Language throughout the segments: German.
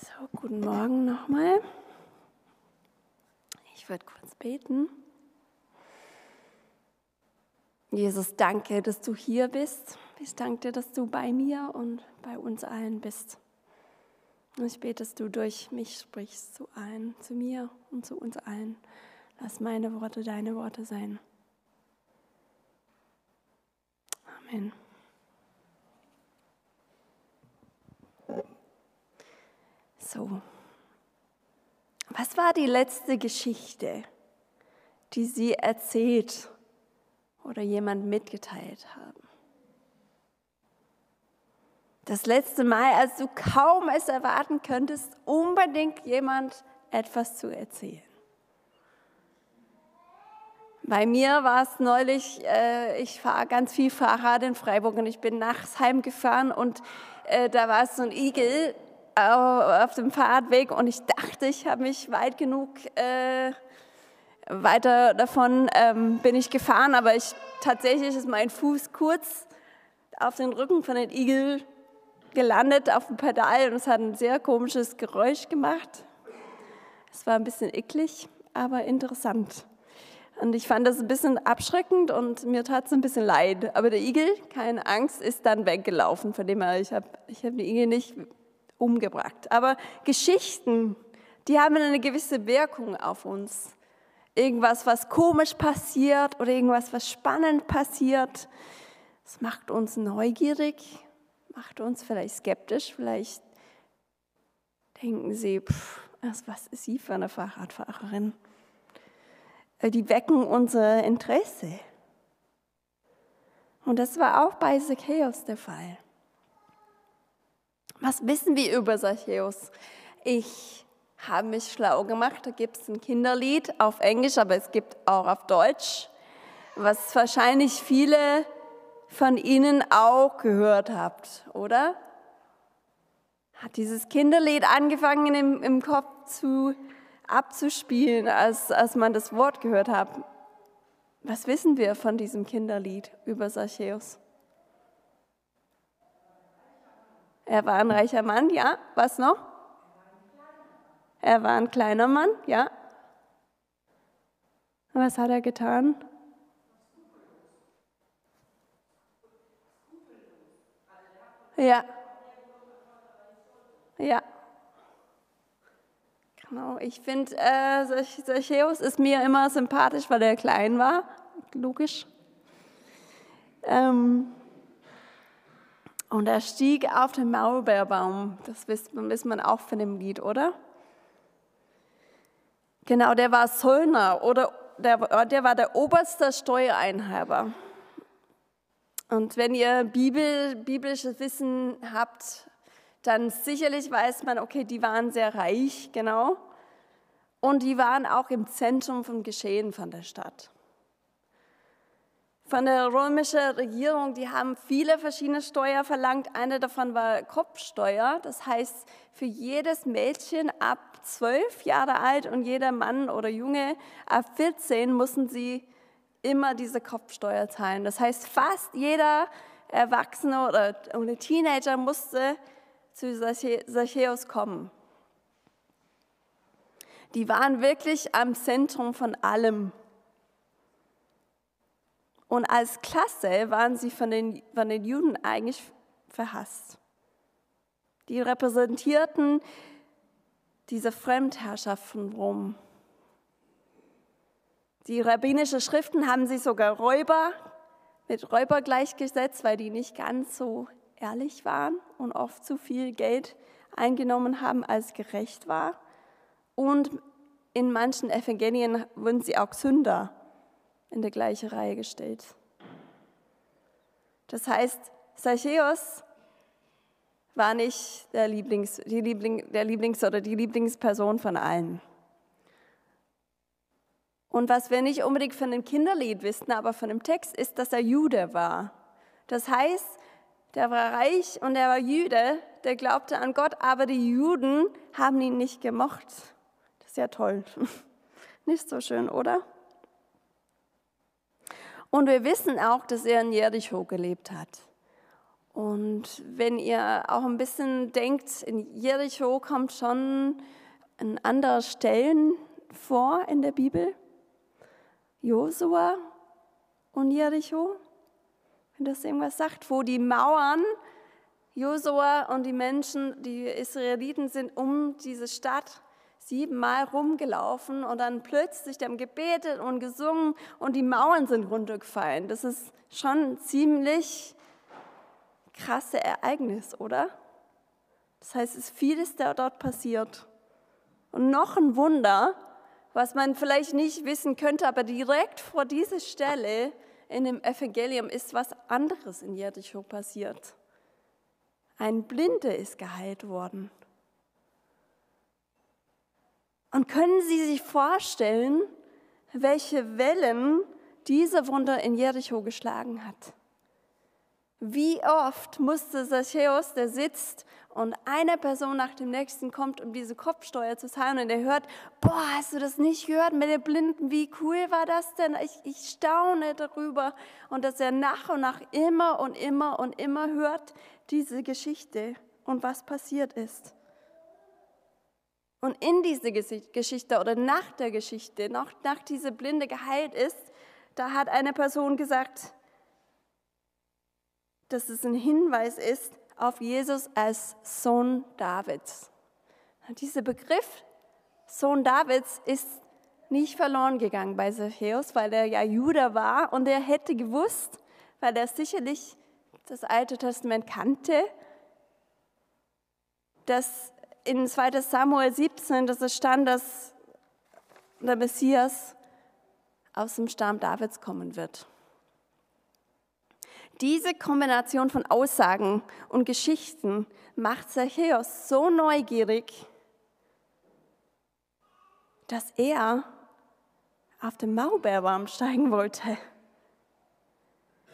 So, guten Morgen nochmal. Ich würde kurz beten. Jesus, danke, dass du hier bist. Ich danke dir, dass du bei mir und bei uns allen bist. Und ich bete, dass du durch mich sprichst zu allen, zu mir und zu uns allen. Lass meine Worte deine Worte sein. Amen. So, was war die letzte Geschichte, die Sie erzählt oder jemand mitgeteilt haben? Das letzte Mal, als du kaum es erwarten könntest, unbedingt jemand etwas zu erzählen. Bei mir war es neulich, äh, ich fahre ganz viel Fahrrad in Freiburg und ich bin nachts heimgefahren und äh, da war so ein Igel, auf dem Fahrradweg und ich dachte, ich habe mich weit genug äh, weiter davon ähm, bin ich gefahren, aber ich tatsächlich ist mein Fuß kurz auf den Rücken von dem Igel gelandet auf dem Pedal und es hat ein sehr komisches Geräusch gemacht. Es war ein bisschen eklig, aber interessant. Und ich fand das ein bisschen abschreckend und mir tat es ein bisschen leid. Aber der Igel, keine Angst, ist dann weggelaufen. Von dem her, ich habe ich hab den Igel nicht umgebracht. Aber Geschichten, die haben eine gewisse Wirkung auf uns. Irgendwas, was komisch passiert oder irgendwas, was spannend passiert, das macht uns neugierig, macht uns vielleicht skeptisch, vielleicht denken sie, pff, was ist sie für eine Fahrradfahrerin? Äh, die wecken unser Interesse. Und das war auch bei Zacchaeus der Fall. Was wissen wir über Zacchaeus? Ich habe mich schlau gemacht. Da gibt es ein Kinderlied auf Englisch, aber es gibt auch auf Deutsch, was wahrscheinlich viele von Ihnen auch gehört habt, oder? Hat dieses Kinderlied angefangen im, im Kopf zu, abzuspielen, als, als man das Wort gehört hat. Was wissen wir von diesem Kinderlied über Zacchaeus? Er war ein reicher Mann, ja. Was noch? Er war ein kleiner Mann, ja. Was hat er getan? Ja. Ja. Genau, ich finde, äh, Zacchaeus ist mir immer sympathisch, weil er klein war. Logisch. Ähm, und er stieg auf den Maulbeerbaum. Das wisst, wisst man auch von dem Lied, oder? Genau, der war Söllner oder der, der war der oberste Steuereinhaber. Und wenn ihr Bibel, biblisches Wissen habt, dann sicherlich weiß man, okay, die waren sehr reich, genau. Und die waren auch im Zentrum vom Geschehen von der Stadt von der römischen Regierung, die haben viele verschiedene Steuern verlangt. Eine davon war Kopfsteuer. Das heißt, für jedes Mädchen ab zwölf Jahre alt und jeder Mann oder Junge ab 14 mussten sie immer diese Kopfsteuer zahlen. Das heißt, fast jeder Erwachsene oder, Teenager musste zu Zacchaeus kommen. Die waren wirklich am Zentrum von allem. Und als Klasse waren sie von den, von den Juden eigentlich verhasst. Die repräsentierten diese Fremdherrschaft von Rom. Die rabbinischen Schriften haben sie sogar Räuber mit Räuber gleichgesetzt, weil die nicht ganz so ehrlich waren und oft zu viel Geld eingenommen haben, als gerecht war. Und in manchen Evangelien wurden sie auch Sünder in der gleiche Reihe gestellt. Das heißt, Zacchaeus war nicht der, Lieblings, Liebling, der Lieblings- oder die Lieblingsperson von allen. Und was wir nicht unbedingt von dem Kinderlied wissen, aber von dem Text, ist, dass er Jude war. Das heißt, der war reich und er war Jude, der glaubte an Gott, aber die Juden haben ihn nicht gemocht. Das ist ja toll. Nicht so schön, oder? Und wir wissen auch, dass er in Jericho gelebt hat. Und wenn ihr auch ein bisschen denkt, in Jericho kommt schon an anderer Stellen vor in der Bibel. Josua und Jericho, wenn das irgendwas sagt, wo die Mauern, Josua und die Menschen, die Israeliten sind um diese Stadt siebenmal rumgelaufen und dann plötzlich, haben gebetet und gesungen und die Mauern sind runtergefallen. Das ist schon ein ziemlich krasse Ereignis, oder? Das heißt, es ist vieles da dort passiert. Und noch ein Wunder, was man vielleicht nicht wissen könnte, aber direkt vor dieser Stelle in dem Evangelium ist was anderes in Jericho passiert. Ein Blinde ist geheilt worden. Und können Sie sich vorstellen, welche Wellen diese Wunder in Jericho geschlagen hat? Wie oft musste Zachäus, der sitzt und eine Person nach dem nächsten kommt, um diese Kopfsteuer zu zahlen und er hört, boah, hast du das nicht gehört mit den Blinden? Wie cool war das denn? Ich, ich staune darüber. Und dass er nach und nach immer und immer und immer hört diese Geschichte und was passiert ist. Und in diese Geschichte oder nach der Geschichte, nach, nach diese Blinde geheilt ist, da hat eine Person gesagt, dass es ein Hinweis ist auf Jesus als Sohn Davids. Dieser Begriff Sohn Davids ist nicht verloren gegangen bei Zachäus, weil er ja Judah war und er hätte gewusst, weil er sicherlich das Alte Testament kannte, dass in 2 Samuel 17, dass es stand, dass der Messias aus dem Stamm Davids kommen wird. Diese Kombination von Aussagen und Geschichten macht Zachäus so neugierig, dass er auf den Maulbeerbaum steigen wollte.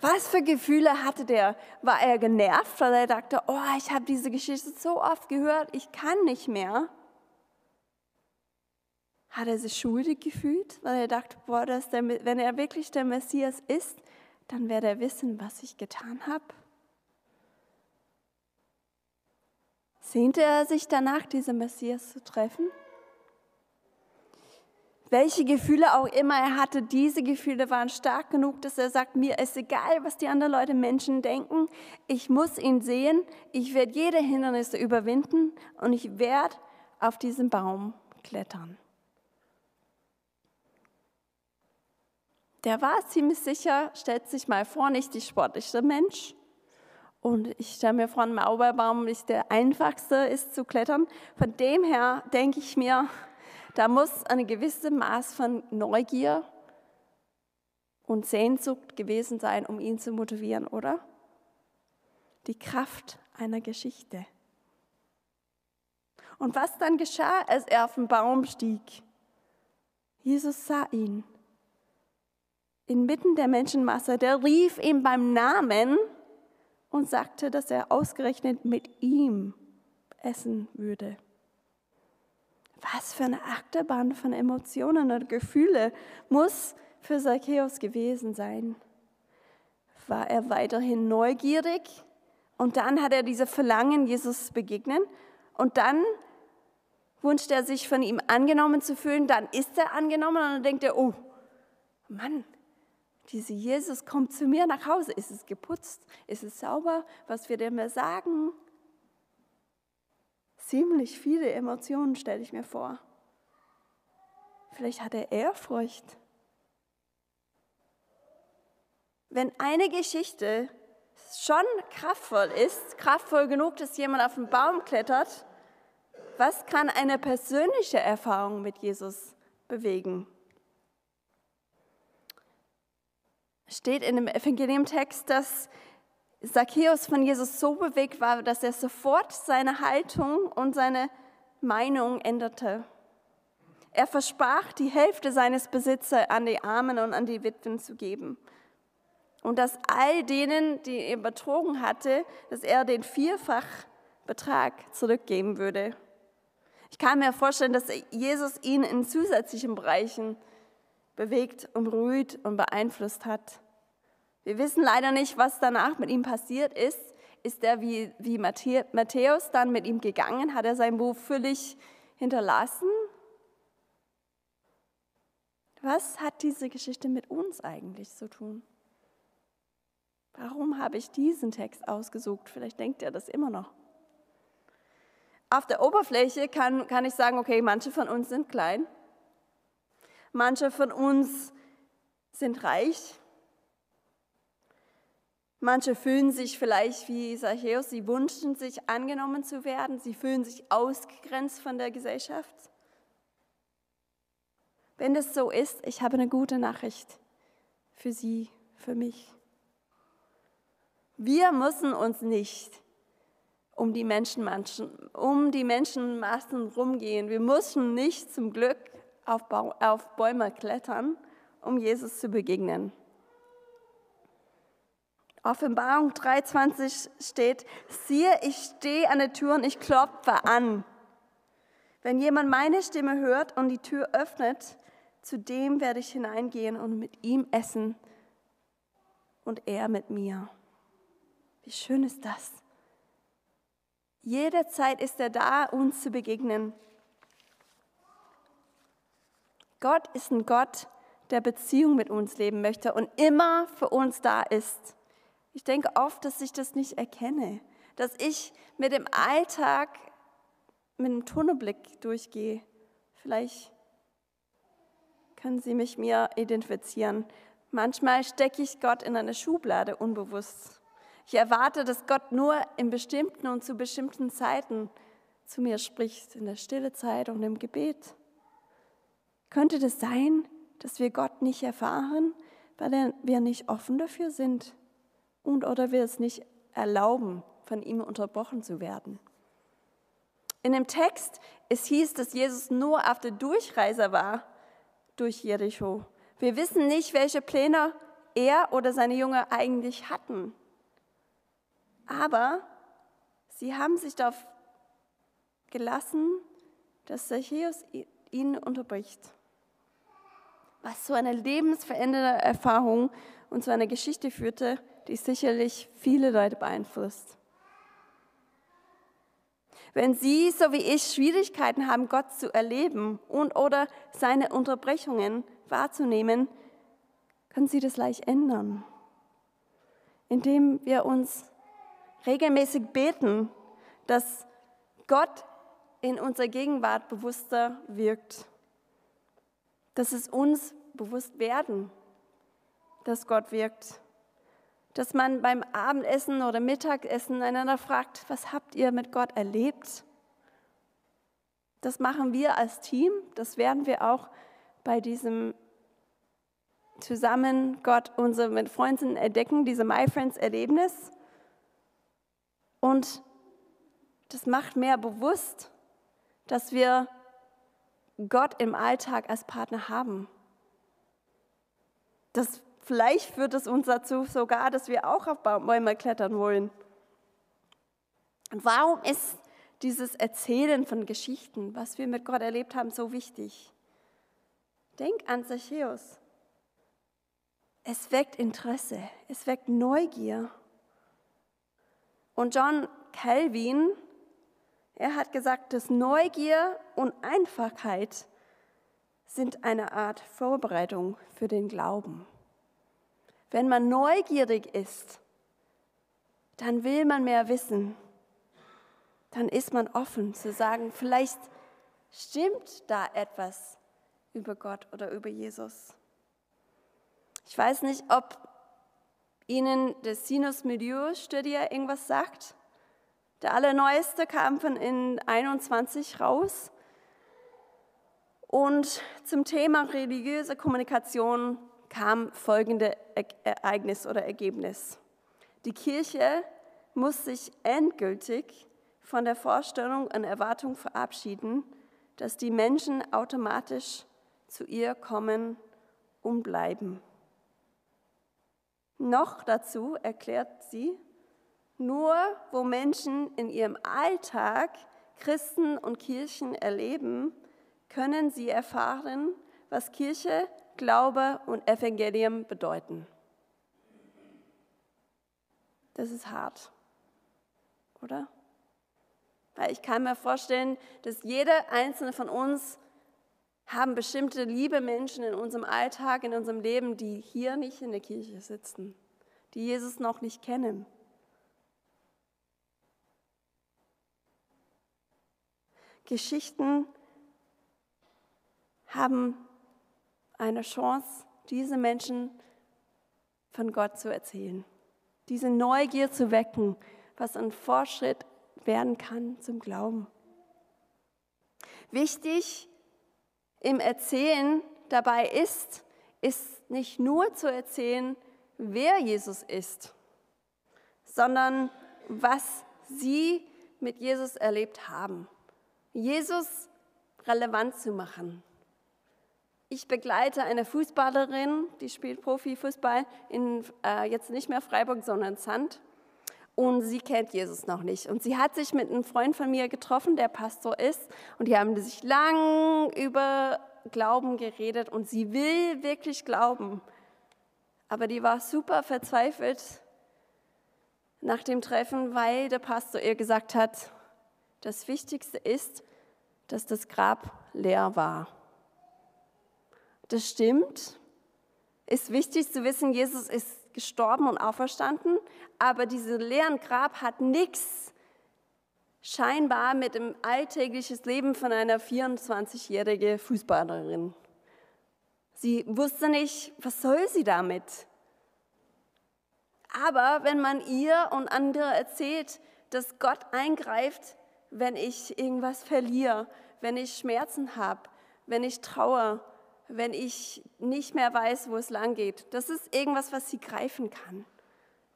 Was für Gefühle hatte der? War er genervt, weil er dachte, oh, ich habe diese Geschichte so oft gehört, ich kann nicht mehr? Hat er sich schuldig gefühlt, weil er dachte, boah, der, wenn er wirklich der Messias ist, dann wird er wissen, was ich getan habe? Sehnte er sich danach, diesen Messias zu treffen? Welche Gefühle auch immer er hatte, diese Gefühle waren stark genug, dass er sagt, mir ist egal, was die anderen Leute Menschen denken, ich muss ihn sehen, ich werde jede Hindernisse überwinden und ich werde auf diesen Baum klettern. Der war ziemlich sicher, stellt sich mal vor, nicht die sportlichste Mensch. Und ich stelle mir vor, ein Mauerbaum ist der einfachste ist zu klettern. Von dem her denke ich mir, da muss ein gewisses Maß von Neugier und Sehnsucht gewesen sein, um ihn zu motivieren, oder? Die Kraft einer Geschichte. Und was dann geschah, als er auf den Baum stieg? Jesus sah ihn inmitten der Menschenmasse. Der rief ihn beim Namen und sagte, dass er ausgerechnet mit ihm essen würde. Was für eine Achterbahn von Emotionen und Gefühle muss für Zacchaeus gewesen sein. War er weiterhin neugierig und dann hat er diese Verlangen, Jesus begegnen und dann wünscht er sich von ihm angenommen zu fühlen, dann ist er angenommen und dann denkt er, oh Mann, dieser Jesus kommt zu mir nach Hause. Ist es geputzt? Ist es sauber? Was wird er mir sagen? Ziemlich viele Emotionen, stelle ich mir vor. Vielleicht hat er Ehrfurcht. Wenn eine Geschichte schon kraftvoll ist, kraftvoll genug, dass jemand auf den Baum klettert, was kann eine persönliche Erfahrung mit Jesus bewegen? Steht in dem Evangeliumtext, dass Zacchaeus von Jesus so bewegt war, dass er sofort seine Haltung und seine Meinung änderte. Er versprach, die Hälfte seines Besitzes an die Armen und an die Witwen zu geben. Und dass all denen, die er betrogen hatte, dass er den Vierfachbetrag zurückgeben würde. Ich kann mir vorstellen, dass Jesus ihn in zusätzlichen Bereichen bewegt, umrührt und beeinflusst hat. Wir wissen leider nicht, was danach mit ihm passiert ist. Ist er wie, wie Matthäus dann mit ihm gegangen? Hat er sein Buch völlig hinterlassen? Was hat diese Geschichte mit uns eigentlich zu tun? Warum habe ich diesen Text ausgesucht? Vielleicht denkt er das immer noch. Auf der Oberfläche kann, kann ich sagen, okay, manche von uns sind klein, manche von uns sind reich, manche fühlen sich vielleicht wie Zachäus, sie wünschen sich angenommen zu werden, sie fühlen sich ausgegrenzt von der Gesellschaft. Wenn das so ist, ich habe eine gute Nachricht für Sie, für mich. Wir müssen uns nicht um die, Menschenmassen, um die Menschenmassen rumgehen. Wir müssen nicht zum Glück auf Bäume klettern, um Jesus zu begegnen. Offenbarung 3,20 steht: Siehe, ich stehe an der Tür und ich klopfe an. Wenn jemand meine Stimme hört und die Tür öffnet, zu dem werde ich hineingehen und mit ihm essen und er mit mir. Wie schön ist das? Jederzeit ist er da, uns zu begegnen. Gott ist ein Gott, der Beziehung mit uns leben möchte und immer für uns da ist. Ich denke oft, dass ich das nicht erkenne, dass ich mit dem Alltag mit einem Tunnelblick durchgehe. Vielleicht können Sie mich mir identifizieren. Manchmal stecke ich Gott in eine Schublade unbewusst. Ich erwarte, dass Gott nur in bestimmten und zu bestimmten Zeiten zu mir spricht, in der stille Zeit und im Gebet. Könnte das sein, dass wir Gott nicht erfahren, weil wir nicht offen dafür sind und oder wir es nicht erlauben, von ihm unterbrochen zu werden? In dem Text es hieß, dass Jesus nur auf der Durchreise war durch Jericho. Wir wissen nicht, welche Pläne er oder seine Jünger eigentlich hatten. Aber sie haben sich darauf gelassen, dass Zacchaeus ihnen unterbricht. Was zu einer lebensverändernden Erfahrung und zu einer Geschichte führte, die sicherlich viele Leute beeinflusst. Wenn Sie, so wie ich, Schwierigkeiten haben, Gott zu erleben und oder seine Unterbrechungen wahrzunehmen, können Sie das leicht ändern, indem wir uns regelmäßig beten, dass Gott in unserer Gegenwart bewusster wirkt, dass es uns bewusst werden, dass Gott wirkt dass man beim Abendessen oder Mittagessen einander fragt, was habt ihr mit Gott erlebt? Das machen wir als Team, das werden wir auch bei diesem zusammen Gott unsere mit Freunden entdecken, diese My Friends Erlebnis. Und das macht mehr bewusst, dass wir Gott im Alltag als Partner haben. Das Vielleicht führt es uns dazu sogar, dass wir auch auf Bäume klettern wollen. Und warum ist dieses Erzählen von Geschichten, was wir mit Gott erlebt haben, so wichtig? Denk an Zacchaeus. Es weckt Interesse, es weckt Neugier. Und John Calvin, er hat gesagt, dass Neugier und Einfachheit sind eine Art Vorbereitung für den Glauben. Wenn man neugierig ist, dann will man mehr wissen. Dann ist man offen zu sagen, vielleicht stimmt da etwas über Gott oder über Jesus. Ich weiß nicht, ob Ihnen das Sinus Milieu Studie irgendwas sagt. Der allerneueste kam von in 21 raus. Und zum Thema religiöse Kommunikation kam folgende Ereignis oder Ergebnis. Die Kirche muss sich endgültig von der Vorstellung und Erwartung verabschieden, dass die Menschen automatisch zu ihr kommen und bleiben. Noch dazu erklärt sie, nur wo Menschen in ihrem Alltag Christen und Kirchen erleben, können sie erfahren, was Kirche Glaube und Evangelium bedeuten. Das ist hart. oder? Weil ich kann mir vorstellen, dass jeder einzelne von uns haben bestimmte liebe Menschen in unserem Alltag, in unserem Leben, die hier nicht in der Kirche sitzen, die Jesus noch nicht kennen. Geschichten haben eine Chance, diese Menschen von Gott zu erzählen, diese Neugier zu wecken, was ein Fortschritt werden kann zum Glauben. Wichtig im Erzählen dabei ist, ist nicht nur zu erzählen, wer Jesus ist, sondern was sie mit Jesus erlebt haben. Jesus relevant zu machen. Ich begleite eine Fußballerin, die spielt Profifußball in äh, jetzt nicht mehr Freiburg, sondern Sand. Und sie kennt Jesus noch nicht. Und sie hat sich mit einem Freund von mir getroffen, der Pastor ist. Und die haben sich lang über Glauben geredet. Und sie will wirklich glauben. Aber die war super verzweifelt nach dem Treffen, weil der Pastor ihr gesagt hat, das Wichtigste ist, dass das Grab leer war. Das stimmt. Ist wichtig zu wissen, Jesus ist gestorben und auferstanden, aber dieses leeren Grab hat nichts scheinbar mit dem alltäglichen Leben von einer 24-jährigen Fußballerin. Sie wusste nicht, was soll sie damit? Aber wenn man ihr und andere erzählt, dass Gott eingreift, wenn ich irgendwas verliere, wenn ich Schmerzen habe, wenn ich traue, wenn ich nicht mehr weiß, wo es lang geht. Das ist irgendwas, was sie greifen kann.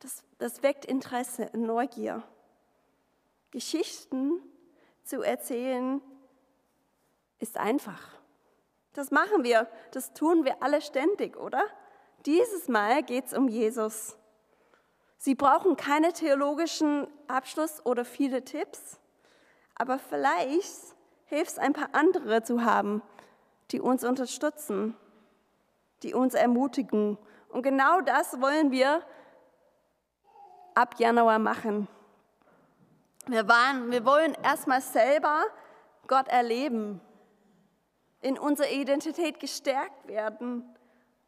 Das, das weckt Interesse, Neugier. Geschichten zu erzählen ist einfach. Das machen wir, das tun wir alle ständig, oder? Dieses Mal geht es um Jesus. Sie brauchen keine theologischen Abschluss oder viele Tipps, aber vielleicht hilft es, ein paar andere zu haben, die uns unterstützen, die uns ermutigen. Und genau das wollen wir ab Januar machen. Wir, waren, wir wollen erstmal selber Gott erleben, in unserer Identität gestärkt werden.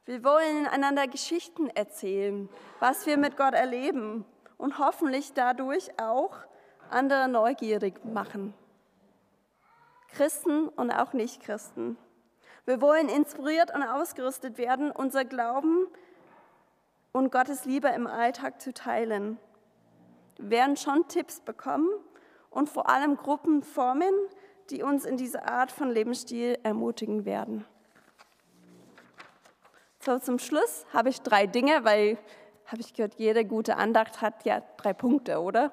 Wir wollen einander Geschichten erzählen, was wir mit Gott erleben und hoffentlich dadurch auch andere neugierig machen. Christen und auch Nichtchristen. Wir wollen inspiriert und ausgerüstet werden, unser Glauben und Gottes Liebe im Alltag zu teilen. Wir werden schon Tipps bekommen und vor allem Gruppen formen, die uns in dieser Art von Lebensstil ermutigen werden. So, zum Schluss habe ich drei Dinge, weil, habe ich gehört, jede gute Andacht hat ja drei Punkte, oder?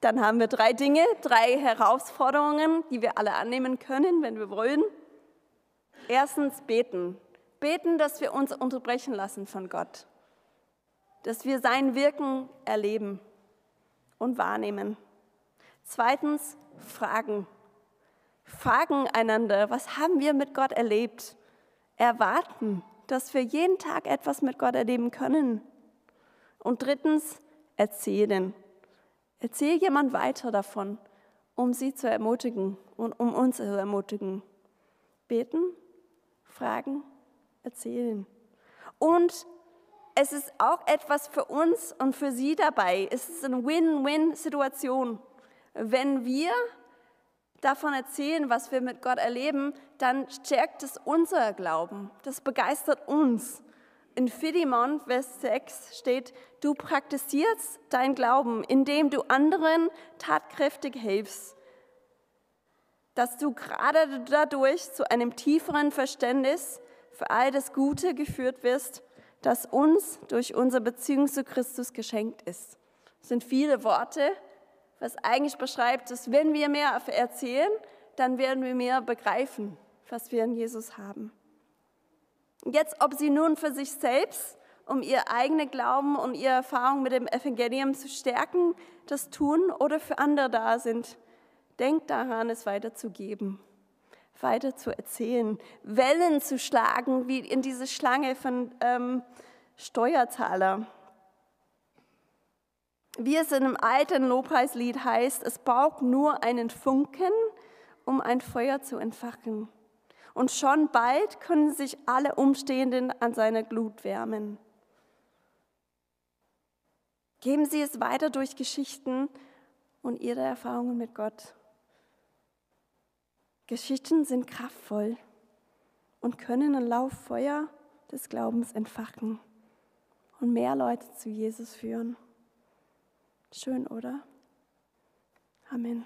Dann haben wir drei Dinge, drei Herausforderungen, die wir alle annehmen können, wenn wir wollen. Erstens beten. Beten, dass wir uns unterbrechen lassen von Gott. Dass wir sein Wirken erleben und wahrnehmen. Zweitens fragen. Fragen einander, was haben wir mit Gott erlebt? Erwarten, dass wir jeden Tag etwas mit Gott erleben können. Und drittens erzählen. Erzähl jemand weiter davon, um sie zu ermutigen und um uns zu ermutigen. Beten fragen, erzählen. Und es ist auch etwas für uns und für Sie dabei. Es ist eine Win-Win-Situation. Wenn wir davon erzählen, was wir mit Gott erleben, dann stärkt es unser Glauben. Das begeistert uns. In Philemon, Vers 6 steht, du praktizierst dein Glauben, indem du anderen tatkräftig hilfst dass du gerade dadurch zu einem tieferen Verständnis für all das Gute geführt wirst, das uns durch unsere Beziehung zu Christus geschenkt ist. Das sind viele Worte, was eigentlich beschreibt, dass wenn wir mehr erzählen, dann werden wir mehr begreifen, was wir in Jesus haben. Jetzt, ob sie nun für sich selbst, um ihr eigenen Glauben und ihre Erfahrung mit dem Evangelium zu stärken, das tun oder für andere da sind, Denkt daran, es weiterzugeben, weiter zu erzählen, Wellen zu schlagen, wie in diese Schlange von ähm, Steuerzahler. Wie es in einem alten Lobpreislied heißt, es braucht nur einen Funken, um ein Feuer zu entfachen. Und schon bald können sich alle Umstehenden an seiner Glut wärmen. Geben Sie es weiter durch Geschichten und Ihre Erfahrungen mit Gott. Geschichten sind kraftvoll und können ein Lauffeuer des Glaubens entfachen und mehr Leute zu Jesus führen. Schön, oder? Amen.